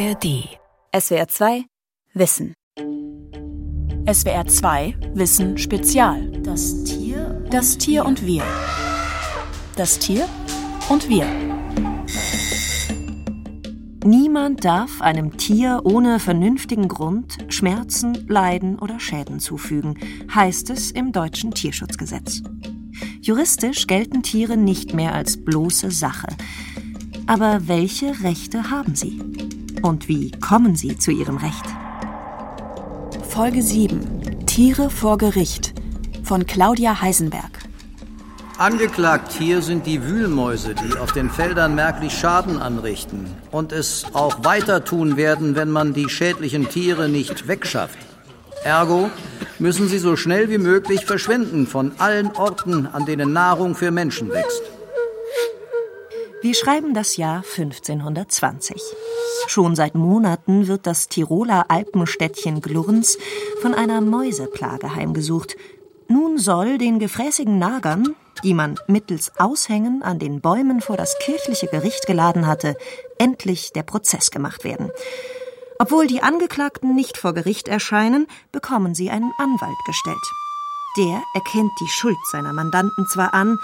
ARD. SWR 2 Wissen. SWR 2 Wissen Spezial. Das Tier. Das Tier und wir. Das Tier und wir. Niemand darf einem Tier ohne vernünftigen Grund Schmerzen, Leiden oder Schäden zufügen, heißt es im deutschen Tierschutzgesetz. Juristisch gelten Tiere nicht mehr als bloße Sache. Aber welche Rechte haben sie? Und wie kommen sie zu ihrem Recht? Folge 7 Tiere vor Gericht von Claudia Heisenberg. Angeklagt hier sind die Wühlmäuse, die auf den Feldern merklich Schaden anrichten und es auch weiter tun werden, wenn man die schädlichen Tiere nicht wegschafft. Ergo müssen sie so schnell wie möglich verschwinden von allen Orten, an denen Nahrung für Menschen wächst. Wir schreiben das Jahr 1520. Schon seit Monaten wird das Tiroler Alpenstädtchen Glurns von einer Mäuseplage heimgesucht. Nun soll den gefräßigen Nagern, die man mittels Aushängen an den Bäumen vor das kirchliche Gericht geladen hatte, endlich der Prozess gemacht werden. Obwohl die Angeklagten nicht vor Gericht erscheinen, bekommen sie einen Anwalt gestellt. Der erkennt die Schuld seiner Mandanten zwar an,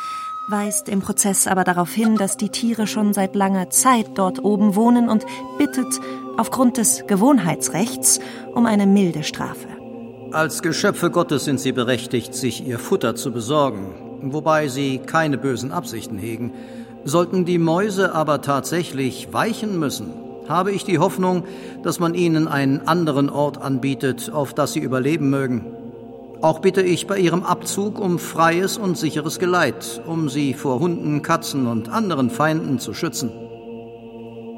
weist im Prozess aber darauf hin, dass die Tiere schon seit langer Zeit dort oben wohnen und bittet aufgrund des Gewohnheitsrechts um eine milde Strafe. Als Geschöpfe Gottes sind sie berechtigt, sich ihr Futter zu besorgen, wobei sie keine bösen Absichten hegen. Sollten die Mäuse aber tatsächlich weichen müssen, habe ich die Hoffnung, dass man ihnen einen anderen Ort anbietet, auf das sie überleben mögen. Auch bitte ich bei Ihrem Abzug um freies und sicheres Geleit, um Sie vor Hunden, Katzen und anderen Feinden zu schützen.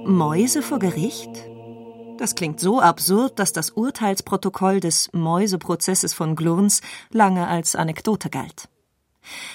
Mäuse vor Gericht? Das klingt so absurd, dass das Urteilsprotokoll des Mäuseprozesses von Glurns lange als Anekdote galt.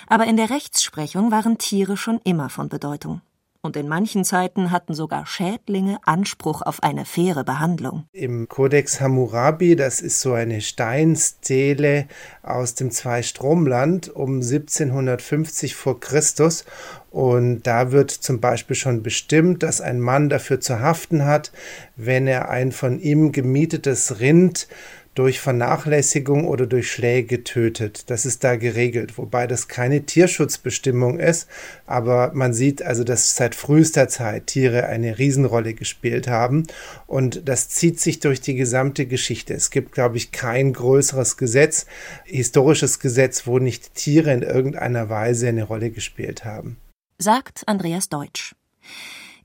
Aber in der Rechtsprechung waren Tiere schon immer von Bedeutung und in manchen Zeiten hatten sogar Schädlinge Anspruch auf eine faire Behandlung. Im Kodex Hammurabi, das ist so eine Steinstele aus dem Zweistromland um 1750 vor Christus und da wird zum Beispiel schon bestimmt, dass ein Mann dafür zu haften hat, wenn er ein von ihm gemietetes Rind durch Vernachlässigung oder durch Schläge tötet. Das ist da geregelt, wobei das keine Tierschutzbestimmung ist, aber man sieht also, dass seit frühester Zeit Tiere eine Riesenrolle gespielt haben und das zieht sich durch die gesamte Geschichte. Es gibt, glaube ich, kein größeres Gesetz, historisches Gesetz, wo nicht Tiere in irgendeiner Weise eine Rolle gespielt haben. Sagt Andreas Deutsch.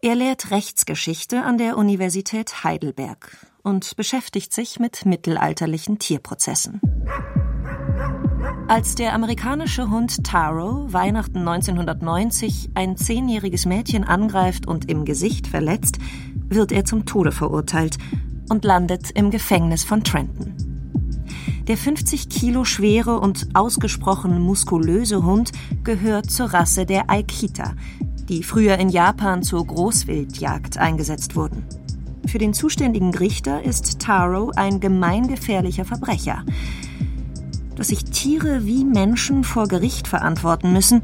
Er lehrt Rechtsgeschichte an der Universität Heidelberg und beschäftigt sich mit mittelalterlichen Tierprozessen. Als der amerikanische Hund Taro Weihnachten 1990 ein zehnjähriges Mädchen angreift und im Gesicht verletzt, wird er zum Tode verurteilt und landet im Gefängnis von Trenton. Der 50 Kilo schwere und ausgesprochen muskulöse Hund gehört zur Rasse der Aikita, die früher in Japan zur Großwildjagd eingesetzt wurden. Für den zuständigen Richter ist Taro ein gemeingefährlicher Verbrecher. Dass sich Tiere wie Menschen vor Gericht verantworten müssen,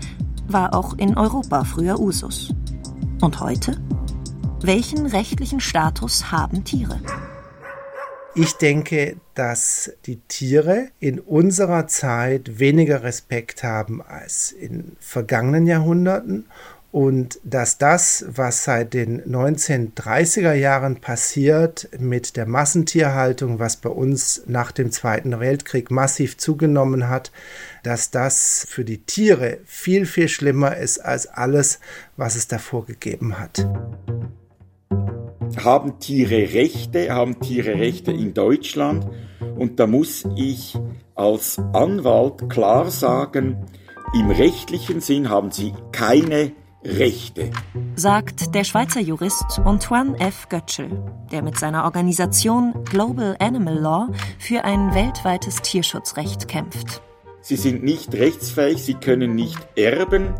war auch in Europa früher Usus. Und heute? Welchen rechtlichen Status haben Tiere? Ich denke, dass die Tiere in unserer Zeit weniger Respekt haben als in vergangenen Jahrhunderten und dass das, was seit den 1930er Jahren passiert mit der Massentierhaltung, was bei uns nach dem Zweiten Weltkrieg massiv zugenommen hat, dass das für die Tiere viel, viel schlimmer ist als alles, was es davor gegeben hat. Haben Tiere Rechte, haben Tiere Rechte in Deutschland? Und da muss ich als Anwalt klar sagen, im rechtlichen Sinn haben sie keine Rechte. Rechte. Sagt der Schweizer Jurist Antoine F. Götschel, der mit seiner Organisation Global Animal Law für ein weltweites Tierschutzrecht kämpft. Sie sind nicht rechtsfähig, sie können nicht erben,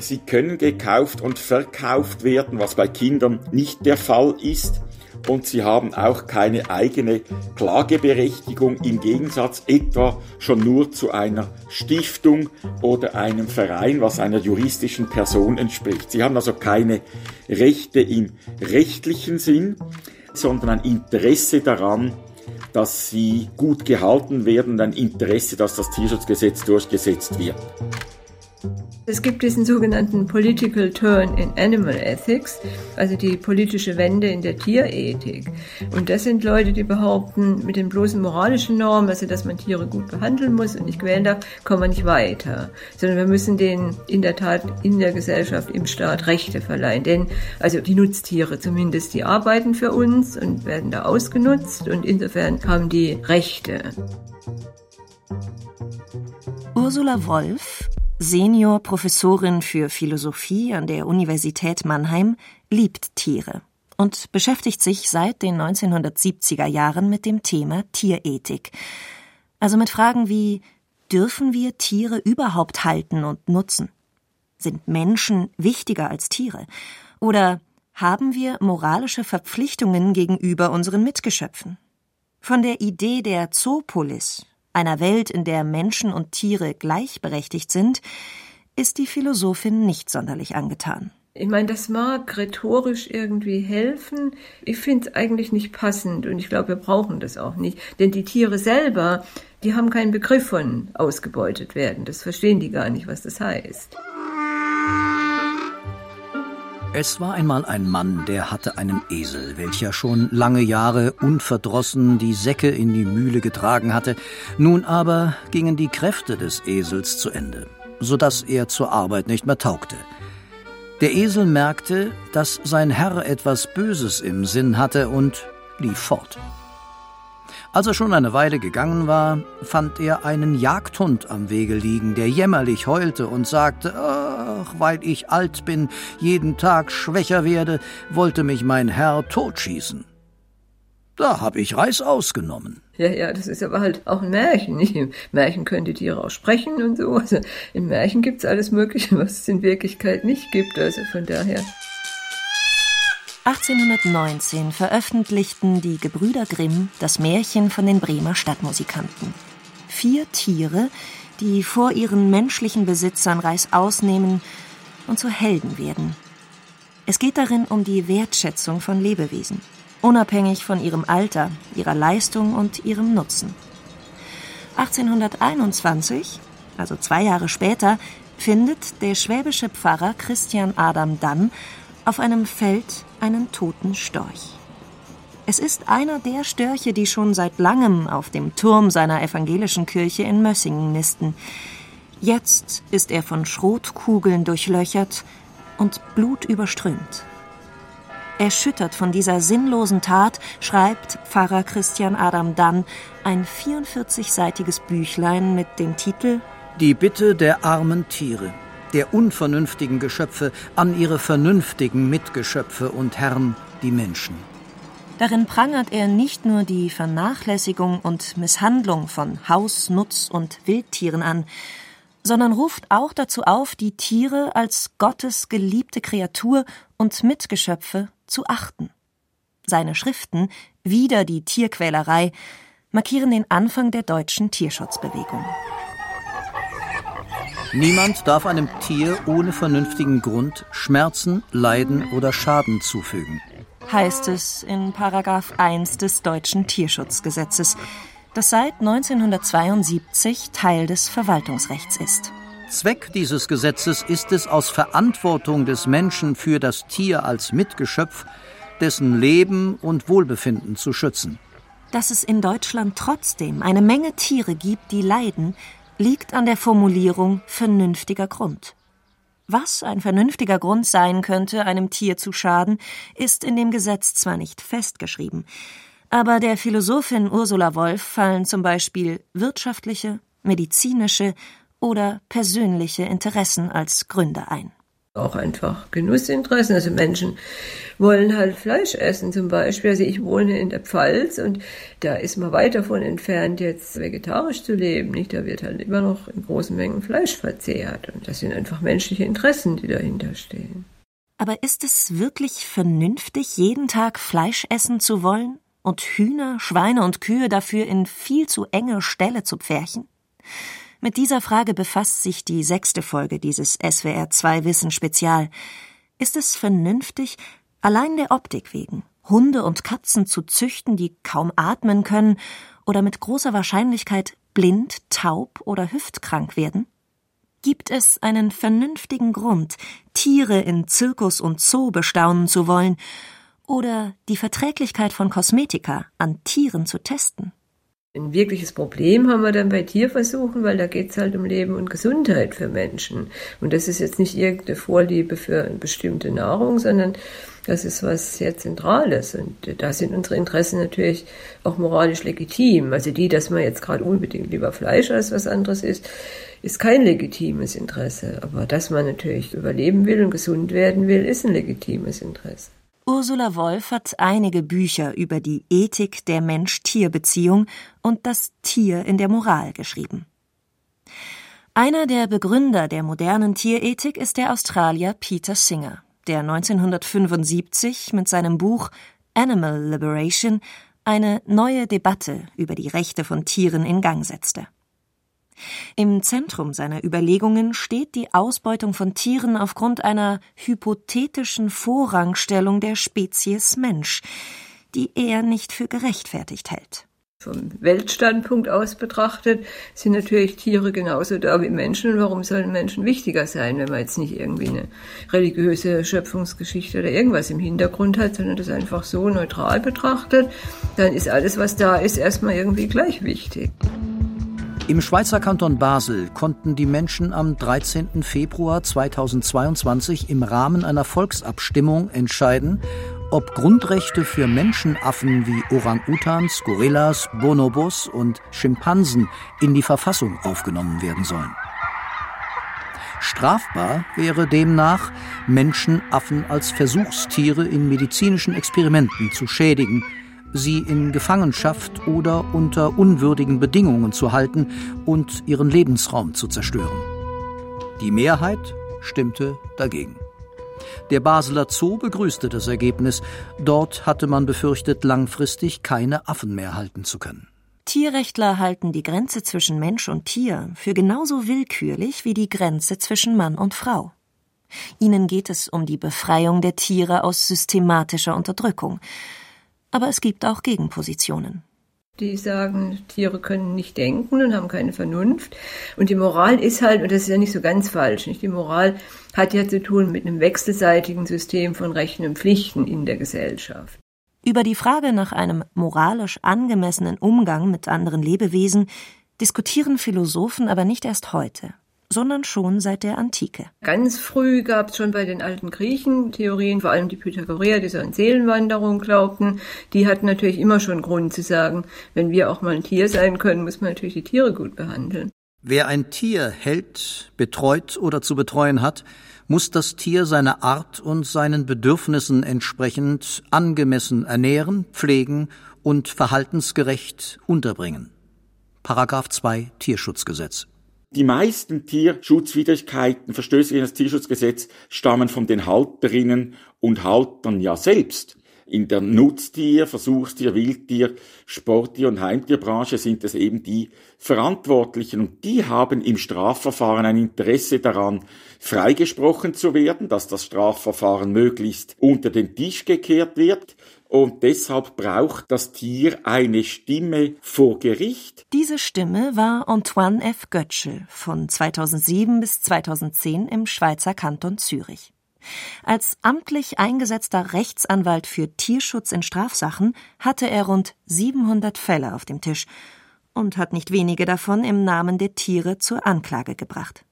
sie können gekauft und verkauft werden, was bei Kindern nicht der Fall ist und sie haben auch keine eigene Klageberechtigung im Gegensatz etwa schon nur zu einer Stiftung oder einem Verein, was einer juristischen Person entspricht. Sie haben also keine Rechte im rechtlichen Sinn. sondern ein Interesse daran, dass sie gut gehalten werden ein Interesse, dass das Tierschutzgesetz durchgesetzt wird. Es gibt diesen sogenannten Political Turn in Animal Ethics, also die politische Wende in der Tierethik. Und das sind Leute, die behaupten, mit den bloßen moralischen Normen, also dass man Tiere gut behandeln muss und nicht quälen darf, kommen wir nicht weiter. Sondern wir müssen denen in der Tat in der Gesellschaft, im Staat Rechte verleihen. Denn, also die Nutztiere zumindest, die arbeiten für uns und werden da ausgenutzt und insofern haben die Rechte. Ursula Wolf Seniorprofessorin für Philosophie an der Universität Mannheim, liebt Tiere und beschäftigt sich seit den 1970er Jahren mit dem Thema Tierethik. Also mit Fragen wie dürfen wir Tiere überhaupt halten und nutzen? Sind Menschen wichtiger als Tiere? Oder haben wir moralische Verpflichtungen gegenüber unseren Mitgeschöpfen? Von der Idee der Zoopolis, einer Welt, in der Menschen und Tiere gleichberechtigt sind, ist die Philosophin nicht sonderlich angetan. Ich meine, das mag rhetorisch irgendwie helfen. Ich finde es eigentlich nicht passend und ich glaube, wir brauchen das auch nicht. Denn die Tiere selber, die haben keinen Begriff von ausgebeutet werden. Das verstehen die gar nicht, was das heißt. Es war einmal ein Mann, der hatte einen Esel, welcher schon lange Jahre unverdrossen die Säcke in die Mühle getragen hatte. Nun aber gingen die Kräfte des Esels zu Ende, so dass er zur Arbeit nicht mehr taugte. Der Esel merkte, dass sein Herr etwas Böses im Sinn hatte und lief fort. Als er schon eine Weile gegangen war, fand er einen Jagdhund am Wege liegen, der jämmerlich heulte und sagte, ach, weil ich alt bin, jeden Tag schwächer werde, wollte mich mein Herr totschießen. Da hab ich Reis ausgenommen. Ja, ja, das ist aber halt auch ein Märchen. Im Märchen können die Tiere auch sprechen und so. Also im Märchen gibt's alles Mögliche, was es in Wirklichkeit nicht gibt. Also von daher. 1819 veröffentlichten die Gebrüder Grimm das Märchen von den Bremer Stadtmusikanten. Vier Tiere, die vor ihren menschlichen Besitzern Reis ausnehmen und zu Helden werden. Es geht darin um die Wertschätzung von Lebewesen, unabhängig von ihrem Alter, ihrer Leistung und ihrem Nutzen. 1821, also zwei Jahre später, findet der schwäbische Pfarrer Christian Adam Dann auf einem Feld einen toten Storch. Es ist einer der Störche, die schon seit langem auf dem Turm seiner evangelischen Kirche in Mössingen nisten. Jetzt ist er von Schrotkugeln durchlöchert und blutüberströmt. Erschüttert von dieser sinnlosen Tat schreibt Pfarrer Christian Adam Dann ein 44-seitiges Büchlein mit dem Titel Die Bitte der armen Tiere der unvernünftigen Geschöpfe an ihre vernünftigen Mitgeschöpfe und Herren, die Menschen. Darin prangert er nicht nur die Vernachlässigung und Misshandlung von Haus-, Nutz- und Wildtieren an, sondern ruft auch dazu auf, die Tiere als Gottes geliebte Kreatur und Mitgeschöpfe zu achten. Seine Schriften Wider die Tierquälerei markieren den Anfang der deutschen Tierschutzbewegung. Niemand darf einem Tier ohne vernünftigen Grund Schmerzen, Leiden oder Schaden zufügen. Heißt es in Paragraph 1 des deutschen Tierschutzgesetzes, das seit 1972 Teil des Verwaltungsrechts ist. Zweck dieses Gesetzes ist es, aus Verantwortung des Menschen für das Tier als Mitgeschöpf dessen Leben und Wohlbefinden zu schützen. Dass es in Deutschland trotzdem eine Menge Tiere gibt, die leiden, liegt an der Formulierung vernünftiger Grund. Was ein vernünftiger Grund sein könnte, einem Tier zu schaden, ist in dem Gesetz zwar nicht festgeschrieben, aber der Philosophin Ursula Wolf fallen zum Beispiel wirtschaftliche, medizinische oder persönliche Interessen als Gründe ein auch einfach Genussinteressen. Also Menschen wollen halt Fleisch essen zum Beispiel. Also ich wohne in der Pfalz und da ist man weit davon entfernt, jetzt vegetarisch zu leben. Nicht? Da wird halt immer noch in großen Mengen Fleisch verzehrt. Und das sind einfach menschliche Interessen, die dahinter stehen. Aber ist es wirklich vernünftig, jeden Tag Fleisch essen zu wollen und Hühner, Schweine und Kühe dafür in viel zu enge Ställe zu pferchen? Mit dieser Frage befasst sich die sechste Folge dieses SWR 2 Wissen Spezial. Ist es vernünftig, allein der Optik wegen, Hunde und Katzen zu züchten, die kaum atmen können oder mit großer Wahrscheinlichkeit blind, taub oder hüftkrank werden? Gibt es einen vernünftigen Grund, Tiere in Zirkus und Zoo bestaunen zu wollen oder die Verträglichkeit von Kosmetika an Tieren zu testen? Ein wirkliches Problem haben wir dann bei Tierversuchen, weil da geht es halt um Leben und Gesundheit für Menschen. Und das ist jetzt nicht irgendeine Vorliebe für eine bestimmte Nahrung, sondern das ist was sehr Zentrales. Und da sind unsere Interessen natürlich auch moralisch legitim. Also die, dass man jetzt gerade unbedingt lieber Fleisch als was anderes isst, ist kein legitimes Interesse. Aber dass man natürlich überleben will und gesund werden will, ist ein legitimes Interesse. Ursula Wolf hat einige Bücher über die Ethik der Mensch-Tier-Beziehung und das Tier in der Moral geschrieben. Einer der Begründer der modernen Tierethik ist der Australier Peter Singer, der 1975 mit seinem Buch Animal Liberation eine neue Debatte über die Rechte von Tieren in Gang setzte. Im Zentrum seiner Überlegungen steht die Ausbeutung von Tieren aufgrund einer hypothetischen Vorrangstellung der Spezies Mensch, die er nicht für gerechtfertigt hält. Vom Weltstandpunkt aus betrachtet sind natürlich Tiere genauso da wie Menschen. Und warum sollen Menschen wichtiger sein, wenn man jetzt nicht irgendwie eine religiöse Schöpfungsgeschichte oder irgendwas im Hintergrund hat, sondern das einfach so neutral betrachtet, dann ist alles, was da ist, erstmal irgendwie gleich wichtig. Im Schweizer Kanton Basel konnten die Menschen am 13. Februar 2022 im Rahmen einer Volksabstimmung entscheiden, ob Grundrechte für Menschenaffen wie Orang-Utans, Gorillas, Bonobos und Schimpansen in die Verfassung aufgenommen werden sollen. Strafbar wäre demnach, Menschenaffen als Versuchstiere in medizinischen Experimenten zu schädigen – sie in Gefangenschaft oder unter unwürdigen Bedingungen zu halten und ihren Lebensraum zu zerstören. Die Mehrheit stimmte dagegen. Der Basler Zoo begrüßte das Ergebnis. Dort hatte man befürchtet, langfristig keine Affen mehr halten zu können. Tierrechtler halten die Grenze zwischen Mensch und Tier für genauso willkürlich wie die Grenze zwischen Mann und Frau. Ihnen geht es um die Befreiung der Tiere aus systematischer Unterdrückung, aber es gibt auch Gegenpositionen. Die sagen, Tiere können nicht denken und haben keine Vernunft. Und die Moral ist halt, und das ist ja nicht so ganz falsch, nicht? Die Moral hat ja zu tun mit einem wechselseitigen System von Rechten und Pflichten in der Gesellschaft. Über die Frage nach einem moralisch angemessenen Umgang mit anderen Lebewesen diskutieren Philosophen aber nicht erst heute sondern schon seit der Antike. Ganz früh gab es schon bei den alten Griechen Theorien, vor allem die Pythagoreer, die so an Seelenwanderung glaubten. Die hatten natürlich immer schon Grund zu sagen, wenn wir auch mal ein Tier sein können, muss man natürlich die Tiere gut behandeln. Wer ein Tier hält, betreut oder zu betreuen hat, muss das Tier seiner Art und seinen Bedürfnissen entsprechend angemessen ernähren, pflegen und verhaltensgerecht unterbringen. Paragraph 2 Tierschutzgesetz. Die meisten Tierschutzwidrigkeiten, Verstöße gegen das Tierschutzgesetz stammen von den Halterinnen und Haltern ja selbst. In der Nutztier-, Versuchstier-, Wildtier-, Sporttier- und Heimtierbranche sind es eben die Verantwortlichen und die haben im Strafverfahren ein Interesse daran, freigesprochen zu werden, dass das Strafverfahren möglichst unter den Tisch gekehrt wird, und deshalb braucht das Tier eine Stimme vor Gericht. Diese Stimme war Antoine F. Götschel von 2007 bis 2010 im Schweizer Kanton Zürich. Als amtlich eingesetzter Rechtsanwalt für Tierschutz in Strafsachen hatte er rund 700 Fälle auf dem Tisch und hat nicht wenige davon im Namen der Tiere zur Anklage gebracht.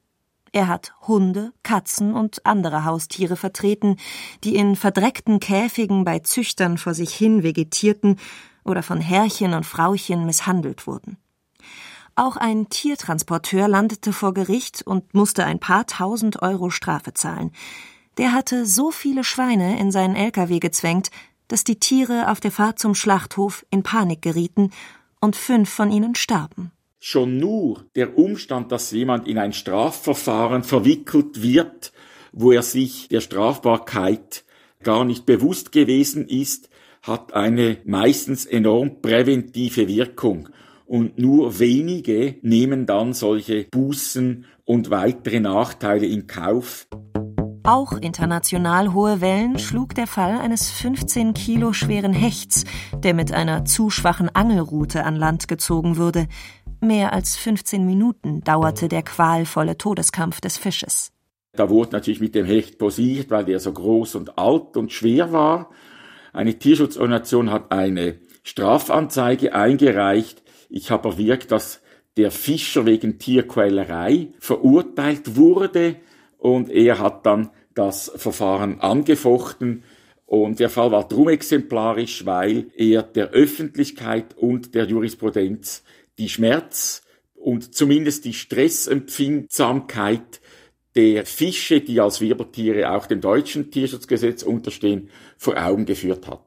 Er hat Hunde, Katzen und andere Haustiere vertreten, die in verdreckten Käfigen bei Züchtern vor sich hin vegetierten oder von Herrchen und Frauchen misshandelt wurden. Auch ein Tiertransporteur landete vor Gericht und musste ein paar tausend Euro Strafe zahlen. Der hatte so viele Schweine in seinen LKW gezwängt, dass die Tiere auf der Fahrt zum Schlachthof in Panik gerieten und fünf von ihnen starben. Schon nur der Umstand, dass jemand in ein Strafverfahren verwickelt wird, wo er sich der Strafbarkeit gar nicht bewusst gewesen ist, hat eine meistens enorm präventive Wirkung. Und nur wenige nehmen dann solche Bußen und weitere Nachteile in Kauf. Auch international hohe Wellen schlug der Fall eines 15 Kilo schweren Hechts, der mit einer zu schwachen Angelrute an Land gezogen wurde. Mehr als 15 Minuten dauerte der qualvolle Todeskampf des Fisches. Da wurde natürlich mit dem Hecht posiert, weil der so groß und alt und schwer war. Eine Tierschutzorganisation hat eine Strafanzeige eingereicht. Ich habe erwirkt, dass der Fischer wegen Tierquälerei verurteilt wurde und er hat dann das Verfahren angefochten und der Fall war drum exemplarisch, weil er der Öffentlichkeit und der Jurisprudenz die Schmerz und zumindest die Stressempfindsamkeit der Fische, die als Wirbeltiere auch dem deutschen Tierschutzgesetz unterstehen, vor Augen geführt hat.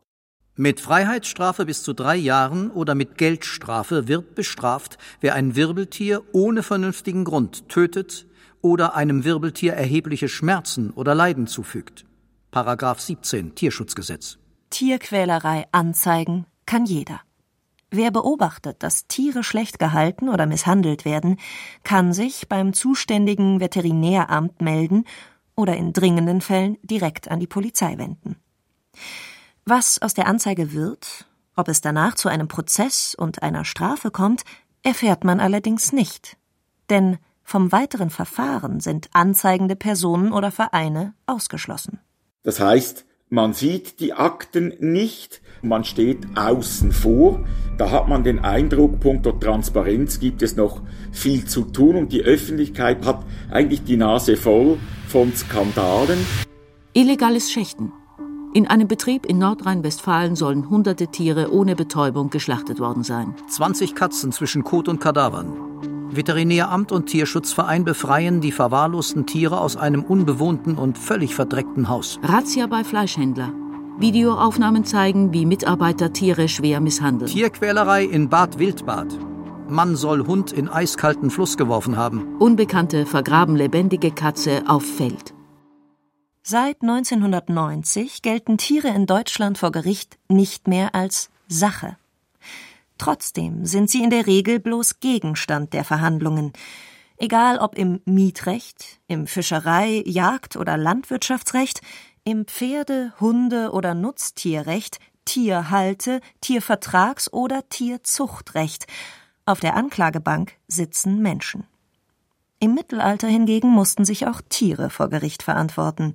Mit Freiheitsstrafe bis zu drei Jahren oder mit Geldstrafe wird bestraft, wer ein Wirbeltier ohne vernünftigen Grund tötet, oder einem Wirbeltier erhebliche Schmerzen oder Leiden zufügt. Paragraph 17 Tierschutzgesetz. Tierquälerei anzeigen kann jeder. Wer beobachtet, dass Tiere schlecht gehalten oder misshandelt werden, kann sich beim zuständigen Veterinäramt melden oder in dringenden Fällen direkt an die Polizei wenden. Was aus der Anzeige wird, ob es danach zu einem Prozess und einer Strafe kommt, erfährt man allerdings nicht. Denn vom weiteren Verfahren sind anzeigende Personen oder Vereine ausgeschlossen. Das heißt, man sieht die Akten nicht, man steht außen vor. Da hat man den Eindruck, punkto Transparenz gibt es noch viel zu tun und die Öffentlichkeit hat eigentlich die Nase voll von Skandalen. Illegales Schächten. In einem Betrieb in Nordrhein-Westfalen sollen hunderte Tiere ohne Betäubung geschlachtet worden sein. 20 Katzen zwischen Kot und Kadavern. Veterinäramt und Tierschutzverein befreien die verwahrlosten Tiere aus einem unbewohnten und völlig verdreckten Haus. Razzia bei Fleischhändler. Videoaufnahmen zeigen, wie Mitarbeiter Tiere schwer misshandeln. Tierquälerei in Bad Wildbad. Mann soll Hund in eiskalten Fluss geworfen haben. Unbekannte vergraben lebendige Katze auf Feld. Seit 1990 gelten Tiere in Deutschland vor Gericht nicht mehr als Sache. Trotzdem sind sie in der Regel bloß Gegenstand der Verhandlungen. Egal ob im Mietrecht, im Fischerei-, Jagd- oder Landwirtschaftsrecht, im Pferde-, Hunde- oder Nutztierrecht, Tierhalte-, Tiervertrags- oder Tierzuchtrecht. Auf der Anklagebank sitzen Menschen. Im Mittelalter hingegen mussten sich auch Tiere vor Gericht verantworten.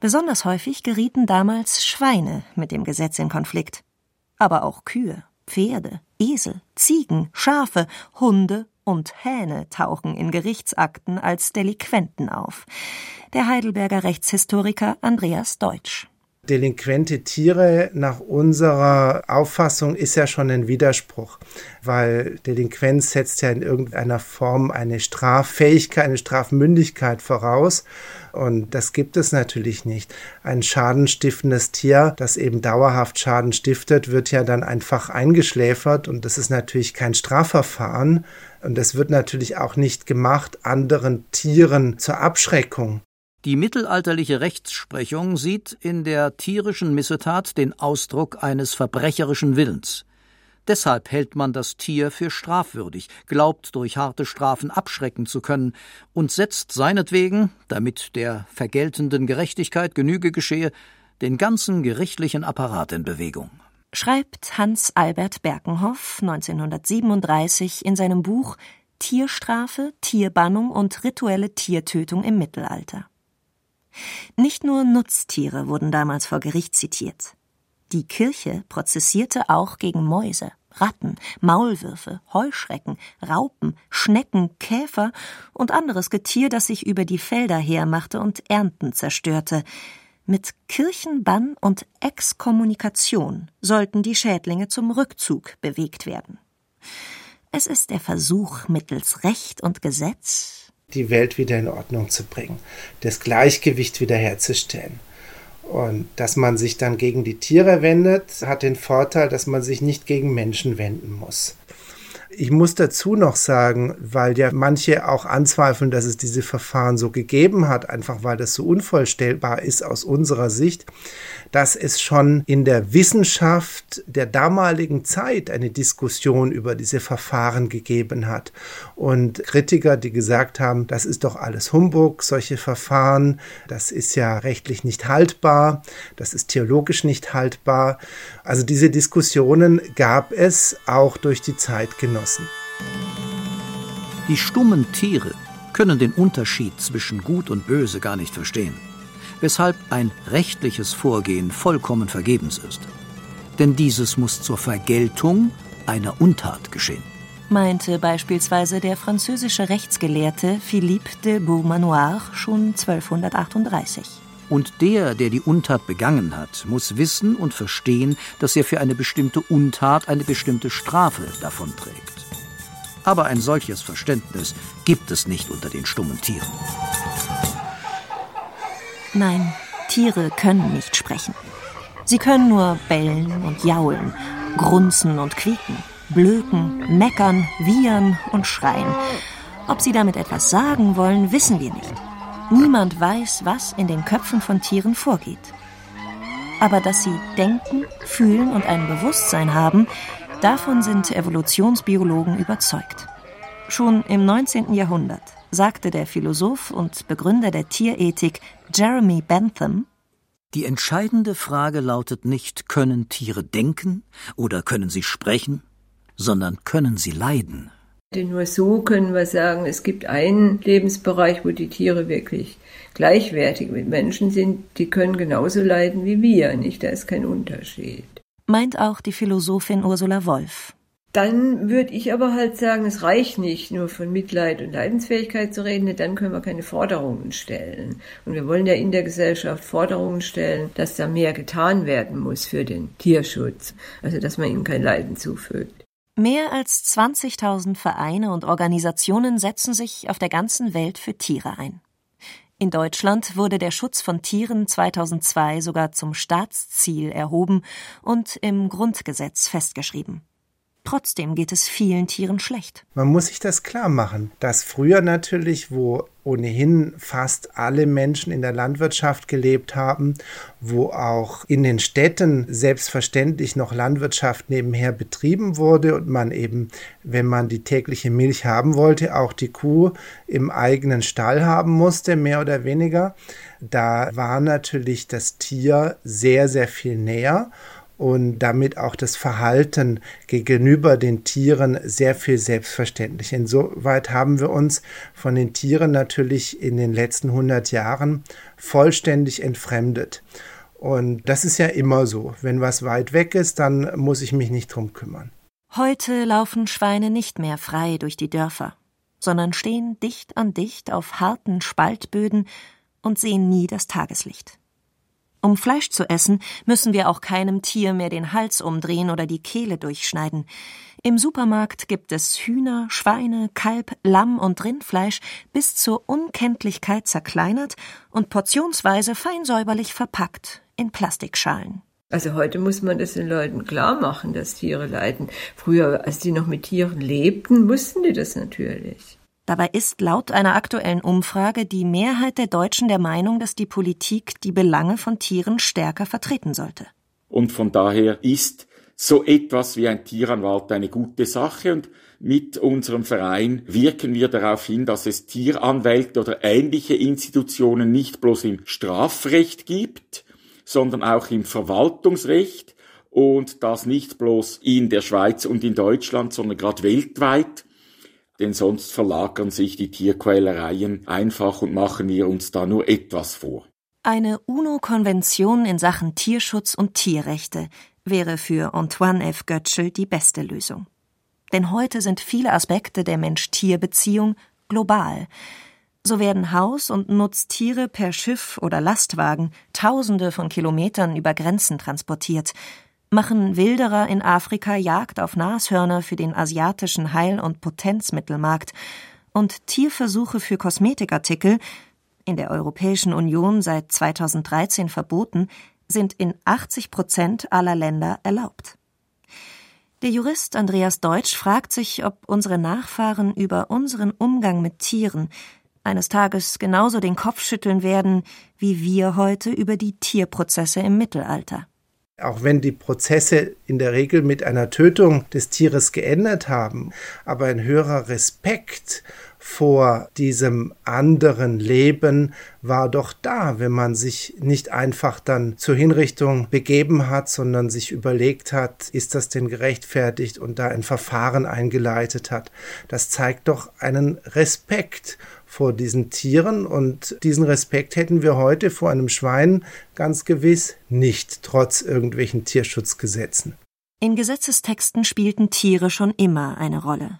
Besonders häufig gerieten damals Schweine mit dem Gesetz in Konflikt, aber auch Kühe. Pferde, Esel, Ziegen, Schafe, Hunde und Hähne tauchen in Gerichtsakten als Delinquenten auf. Der Heidelberger Rechtshistoriker Andreas Deutsch delinquente Tiere nach unserer Auffassung ist ja schon ein Widerspruch, weil Delinquenz setzt ja in irgendeiner Form eine Straffähigkeit, eine Strafmündigkeit voraus. Und das gibt es natürlich nicht. Ein schadenstiftendes Tier, das eben dauerhaft Schaden stiftet, wird ja dann einfach eingeschläfert und das ist natürlich kein Strafverfahren. Und es wird natürlich auch nicht gemacht anderen Tieren zur Abschreckung. Die mittelalterliche Rechtsprechung sieht in der tierischen Missetat den Ausdruck eines verbrecherischen Willens. Deshalb hält man das Tier für strafwürdig, glaubt durch harte Strafen abschrecken zu können und setzt seinetwegen, damit der vergeltenden Gerechtigkeit Genüge geschehe, den ganzen gerichtlichen Apparat in Bewegung. Schreibt Hans Albert Berkenhoff 1937 in seinem Buch Tierstrafe, Tierbannung und rituelle Tiertötung im Mittelalter. Nicht nur Nutztiere wurden damals vor Gericht zitiert. Die Kirche prozessierte auch gegen Mäuse, Ratten, Maulwürfe, Heuschrecken, Raupen, Schnecken, Käfer und anderes Getier, das sich über die Felder hermachte und Ernten zerstörte. Mit Kirchenbann und Exkommunikation sollten die Schädlinge zum Rückzug bewegt werden. Es ist der Versuch, mittels Recht und Gesetz die Welt wieder in Ordnung zu bringen, das Gleichgewicht wiederherzustellen. Und dass man sich dann gegen die Tiere wendet, hat den Vorteil, dass man sich nicht gegen Menschen wenden muss. Ich muss dazu noch sagen, weil ja manche auch anzweifeln, dass es diese Verfahren so gegeben hat, einfach weil das so unvollstellbar ist aus unserer Sicht, dass es schon in der Wissenschaft der damaligen Zeit eine Diskussion über diese Verfahren gegeben hat. Und Kritiker, die gesagt haben, das ist doch alles Humbug, solche Verfahren, das ist ja rechtlich nicht haltbar, das ist theologisch nicht haltbar. Also diese Diskussionen gab es auch durch die Zeitgenossen. Die stummen Tiere können den Unterschied zwischen Gut und Böse gar nicht verstehen weshalb ein rechtliches Vorgehen vollkommen vergebens ist. Denn dieses muss zur Vergeltung einer Untat geschehen. Meinte beispielsweise der französische Rechtsgelehrte Philippe de Beaumanoir schon 1238. Und der, der die Untat begangen hat, muss wissen und verstehen, dass er für eine bestimmte Untat eine bestimmte Strafe davonträgt. Aber ein solches Verständnis gibt es nicht unter den stummen Tieren. Nein, Tiere können nicht sprechen. Sie können nur bellen und jaulen, grunzen und quieken, blöken, meckern, wiehern und schreien. Ob sie damit etwas sagen wollen, wissen wir nicht. Niemand weiß, was in den Köpfen von Tieren vorgeht. Aber dass sie denken, fühlen und ein Bewusstsein haben, davon sind Evolutionsbiologen überzeugt. Schon im 19. Jahrhundert sagte der Philosoph und Begründer der Tierethik Jeremy Bentham, die entscheidende Frage lautet nicht, können Tiere denken oder können sie sprechen, sondern können sie leiden. Denn nur so können wir sagen, es gibt einen Lebensbereich, wo die Tiere wirklich gleichwertig mit Menschen sind. Die können genauso leiden wie wir, nicht? Da ist kein Unterschied. Meint auch die Philosophin Ursula Wolf. Dann würde ich aber halt sagen, es reicht nicht, nur von Mitleid und Leidensfähigkeit zu reden, denn dann können wir keine Forderungen stellen. Und wir wollen ja in der Gesellschaft Forderungen stellen, dass da mehr getan werden muss für den Tierschutz, also dass man ihnen kein Leiden zufügt. Mehr als 20.000 Vereine und Organisationen setzen sich auf der ganzen Welt für Tiere ein. In Deutschland wurde der Schutz von Tieren 2002 sogar zum Staatsziel erhoben und im Grundgesetz festgeschrieben. Trotzdem geht es vielen Tieren schlecht. Man muss sich das klar machen, dass früher natürlich, wo ohnehin fast alle Menschen in der Landwirtschaft gelebt haben, wo auch in den Städten selbstverständlich noch Landwirtschaft nebenher betrieben wurde und man eben, wenn man die tägliche Milch haben wollte, auch die Kuh im eigenen Stall haben musste, mehr oder weniger. Da war natürlich das Tier sehr, sehr viel näher und damit auch das Verhalten gegenüber den Tieren sehr viel selbstverständlich. Insoweit haben wir uns von den Tieren natürlich in den letzten 100 Jahren vollständig entfremdet. Und das ist ja immer so. Wenn was weit weg ist, dann muss ich mich nicht drum kümmern. Heute laufen Schweine nicht mehr frei durch die Dörfer, sondern stehen dicht an dicht auf harten Spaltböden und sehen nie das Tageslicht. Um Fleisch zu essen, müssen wir auch keinem Tier mehr den Hals umdrehen oder die Kehle durchschneiden. Im Supermarkt gibt es Hühner, Schweine, Kalb, Lamm und Rindfleisch bis zur Unkenntlichkeit zerkleinert und portionsweise fein säuberlich verpackt in Plastikschalen. Also heute muss man das den Leuten klar machen, dass Tiere leiden. Früher, als die noch mit Tieren lebten, wussten die das natürlich. Dabei ist laut einer aktuellen Umfrage die Mehrheit der Deutschen der Meinung, dass die Politik die Belange von Tieren stärker vertreten sollte. Und von daher ist so etwas wie ein Tieranwalt eine gute Sache. Und mit unserem Verein wirken wir darauf hin, dass es Tieranwälte oder ähnliche Institutionen nicht bloß im Strafrecht gibt, sondern auch im Verwaltungsrecht. Und das nicht bloß in der Schweiz und in Deutschland, sondern gerade weltweit denn sonst verlagern sich die Tierquälereien einfach und machen wir uns da nur etwas vor. Eine UNO-Konvention in Sachen Tierschutz und Tierrechte wäre für Antoine F. Götschel die beste Lösung. Denn heute sind viele Aspekte der Mensch-Tier-Beziehung global. So werden Haus- und Nutztiere per Schiff oder Lastwagen Tausende von Kilometern über Grenzen transportiert machen Wilderer in Afrika Jagd auf Nashörner für den asiatischen Heil- und Potenzmittelmarkt und Tierversuche für Kosmetikartikel, in der Europäischen Union seit 2013 verboten, sind in 80 Prozent aller Länder erlaubt. Der Jurist Andreas Deutsch fragt sich, ob unsere Nachfahren über unseren Umgang mit Tieren eines Tages genauso den Kopf schütteln werden, wie wir heute über die Tierprozesse im Mittelalter. Auch wenn die Prozesse in der Regel mit einer Tötung des Tieres geendet haben, aber ein höherer Respekt vor diesem anderen Leben war doch da, wenn man sich nicht einfach dann zur Hinrichtung begeben hat, sondern sich überlegt hat, ist das denn gerechtfertigt und da ein Verfahren eingeleitet hat. Das zeigt doch einen Respekt vor diesen Tieren und diesen Respekt hätten wir heute vor einem Schwein ganz gewiss nicht, trotz irgendwelchen Tierschutzgesetzen. In Gesetzestexten spielten Tiere schon immer eine Rolle.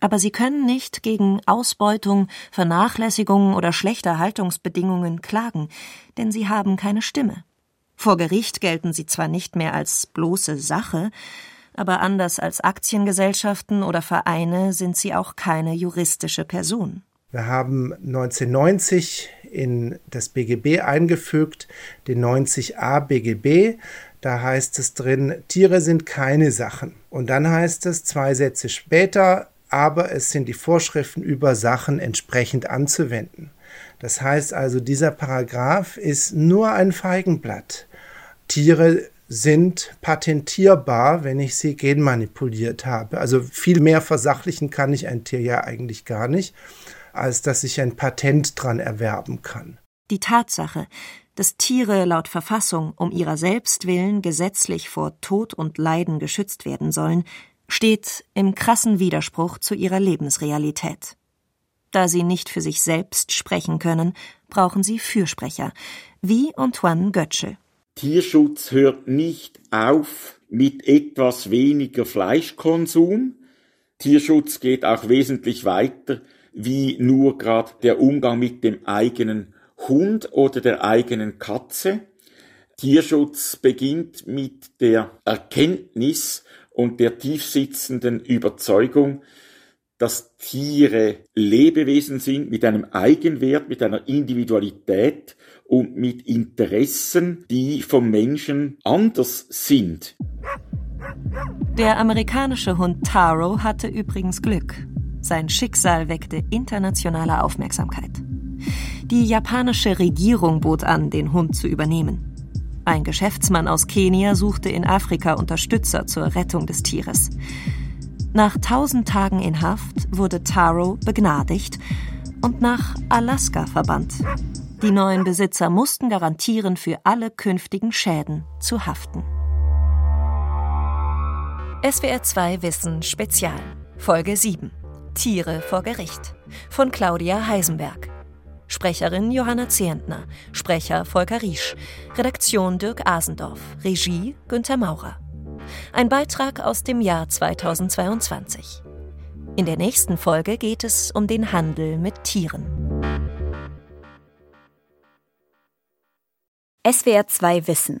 Aber sie können nicht gegen Ausbeutung, Vernachlässigung oder schlechte Haltungsbedingungen klagen, denn sie haben keine Stimme. Vor Gericht gelten sie zwar nicht mehr als bloße Sache, aber anders als Aktiengesellschaften oder Vereine sind sie auch keine juristische Person. Wir haben 1990 in das BGB eingefügt, den 90a BGB. Da heißt es drin, Tiere sind keine Sachen. Und dann heißt es zwei Sätze später, aber es sind die Vorschriften über Sachen entsprechend anzuwenden. Das heißt also, dieser Paragraph ist nur ein Feigenblatt. Tiere sind patentierbar, wenn ich sie genmanipuliert habe. Also viel mehr versachlichen kann ich ein Tier ja eigentlich gar nicht als dass ich ein Patent dran erwerben kann. Die Tatsache, dass Tiere laut Verfassung um ihrer selbst willen gesetzlich vor Tod und Leiden geschützt werden sollen, steht im krassen Widerspruch zu ihrer Lebensrealität. Da sie nicht für sich selbst sprechen können, brauchen sie Fürsprecher, wie Antoine Götschel. Tierschutz hört nicht auf mit etwas weniger Fleischkonsum. Tierschutz geht auch wesentlich weiter wie nur gerade der Umgang mit dem eigenen Hund oder der eigenen Katze. Tierschutz beginnt mit der Erkenntnis und der tiefsitzenden Überzeugung, dass Tiere Lebewesen sind mit einem Eigenwert, mit einer Individualität und mit Interessen, die vom Menschen anders sind. Der amerikanische Hund Taro hatte übrigens Glück. Sein Schicksal weckte internationale Aufmerksamkeit. Die japanische Regierung bot an, den Hund zu übernehmen. Ein Geschäftsmann aus Kenia suchte in Afrika Unterstützer zur Rettung des Tieres. Nach tausend Tagen in Haft wurde Taro begnadigt und nach Alaska verbannt. Die neuen Besitzer mussten garantieren, für alle künftigen Schäden zu haften. SWR 2 Wissen Spezial Folge 7 Tiere vor Gericht von Claudia Heisenberg. Sprecherin Johanna Zehentner, Sprecher Volker Riesch, Redaktion Dirk Asendorf, Regie Günter Maurer. Ein Beitrag aus dem Jahr 2022. In der nächsten Folge geht es um den Handel mit Tieren. SWR 2 Wissen.